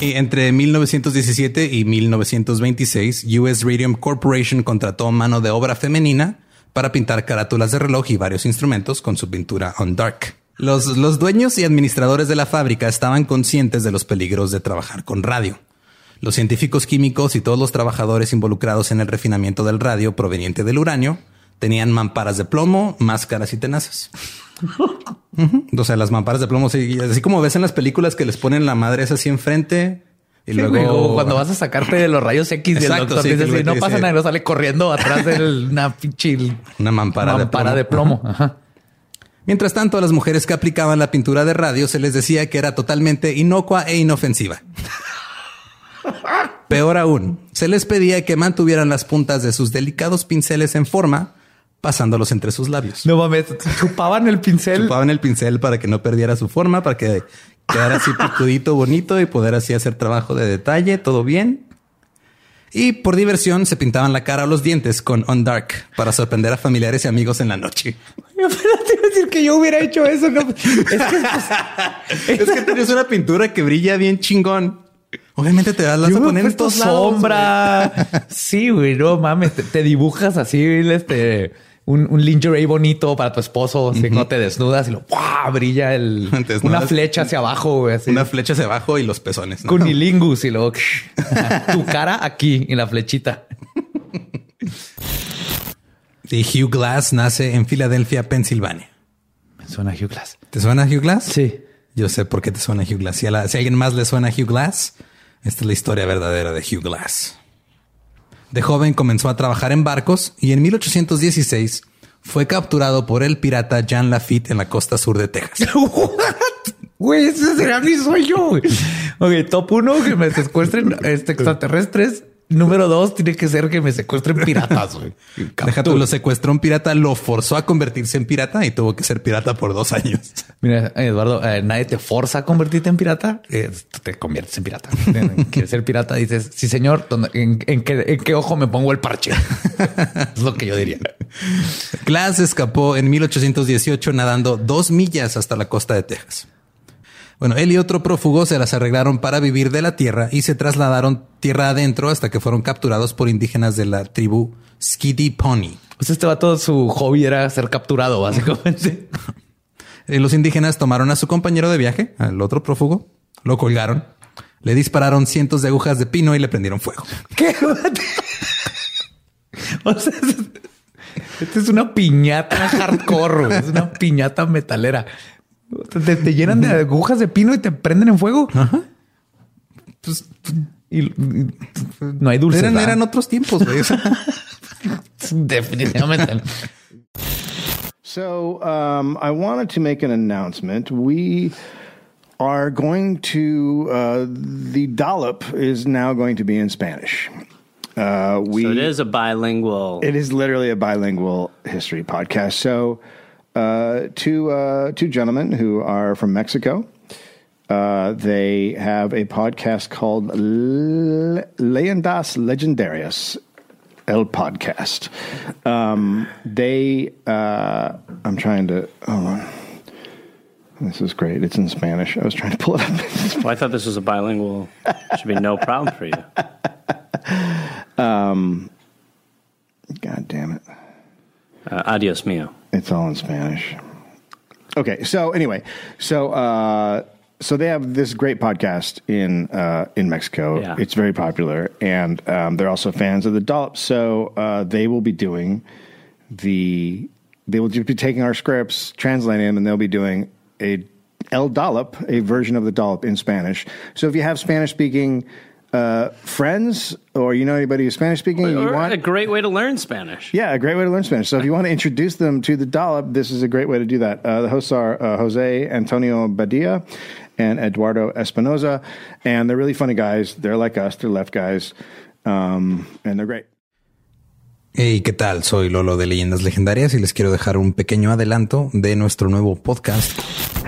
Y entre 1917 y 1926, US Radium Corporation contrató mano de obra femenina para pintar carátulas de reloj y varios instrumentos con su pintura on dark. Los, los dueños y administradores de la fábrica estaban conscientes de los peligros de trabajar con radio. Los científicos químicos y todos los trabajadores involucrados en el refinamiento del radio proveniente del uranio tenían mamparas de plomo, máscaras y tenazas. O sea, las mamparas de plomo, así, así como ves en las películas que les ponen la madre esa así enfrente y Sí, luego güey, cuando vas a sacarte de los rayos X del Exacto, doctor, sí, dices, "Sí, no pasa dice- nada, no sale corriendo atrás de una pinche una mampara, mampara de plomo. de plomo. Ajá. Mientras tanto, a las mujeres que aplicaban la pintura de radio se les decía que era totalmente inocua e inofensiva. Peor aún, se les pedía que mantuvieran las puntas de sus delicados pinceles en forma, pasándolos entre sus labios. No mames, chupaban el pincel. Chupaban el pincel para que no perdiera su forma, para que quedara así picudito, bonito y poder así hacer trabajo de detalle, todo bien. Y por diversión se pintaban la cara o los dientes con On Dark para sorprender a familiares y amigos en la noche. Pero te iba a decir que yo hubiera hecho eso. No, es que pues, Es que tienes una pintura que brilla bien chingón. Obviamente te vas a yo me poner en todos lados, sombra. sí, güey, no mames, te, te dibujas así, este, un, un lingerie bonito para tu esposo, así no te desnudas y lo brilla el, desnudas. una flecha hacia abajo, güey, así. Una flecha hacia abajo y los pezones. ¿no? Cunilingus y luego tu cara aquí en la flechita. Y Hugh Glass nace en Filadelfia, Pensilvania. Me suena Hugh Glass. ¿Te suena Hugh Glass? Sí. Yo sé por qué te suena Hugh Glass. Si a, la- si a alguien más le suena Hugh Glass, esta es la historia verdadera de Hugh Glass. De joven comenzó a trabajar en barcos y en 1816 fue capturado por el pirata Jean Lafitte en la costa sur de Texas. Güey, ese será mi sueño. güey. Ok, top uno, que me secuestren este, extraterrestres. Número dos, tiene que ser que me secuestren piratas. güey. Deja tú, lo secuestró un pirata, lo forzó a convertirse en pirata y tuvo que ser pirata por dos años. Mira, Eduardo, eh, nadie te forza a convertirte en pirata. Eh, te conviertes en pirata. Quieres ser pirata, dices, sí, señor, ¿dónde- en, en qué, en qué ojo me pongo el parche? es lo que yo diría. Glass escapó en 1818 nadando dos millas hasta la costa de Texas. Bueno, él y otro prófugo se las arreglaron para vivir de la tierra y se trasladaron tierra adentro hasta que fueron capturados por indígenas de la tribu Skiddy Pony. O sea, este vato, su hobby era ser capturado, básicamente. Eh, Los indígenas tomaron a su compañero de viaje, al otro prófugo, lo colgaron, le dispararon cientos de agujas de pino y le prendieron fuego. ¿Qué? o sea, esta es una piñata hardcore, es una piñata metalera. Te, te llenan de agujas de pino y te prenden en fuego. Pues, y, y- no hay dulces. Eran, ¿verdad? eran otros tiempos, güey. Definitivamente. So um, I wanted to make an announcement. We are going to uh, the dollop is now going to be in Spanish. Uh, we So it is a bilingual. it is literally a bilingual history podcast. So uh, two uh, two gentlemen who are from Mexico. Uh, they have a podcast called Le- Leyendas Legendarias, El Podcast. Um, they, uh, I'm trying to, hold on. This is great. It's in Spanish. I was trying to pull it up. well, I thought this was a bilingual. Should be no problem for you. Um, God damn it. Uh, adios mio. It's all in Spanish. Okay, so anyway, so uh, so they have this great podcast in uh, in Mexico. Yeah. It's very popular, and um, they're also fans of the dollop. So uh, they will be doing the they will just be taking our scripts, translating them, and they'll be doing a El Dollop, a version of the dollop in Spanish. So if you have Spanish speaking uh, friends or you know anybody who's Spanish speaking, you Or want a great way to learn Spanish. yeah, a great way to learn Spanish. So if you want to introduce them to the dollop, this is a great way to do that. Uh, the hosts are uh, Jose Antonio Badia and Eduardo Espinoza, and they're really funny guys. They're like us. They're left guys, um, and they're great. Hey, ¿qué tal? Soy Lolo de Leyendas Legendarias y les quiero dejar un pequeño adelanto de nuestro nuevo podcast.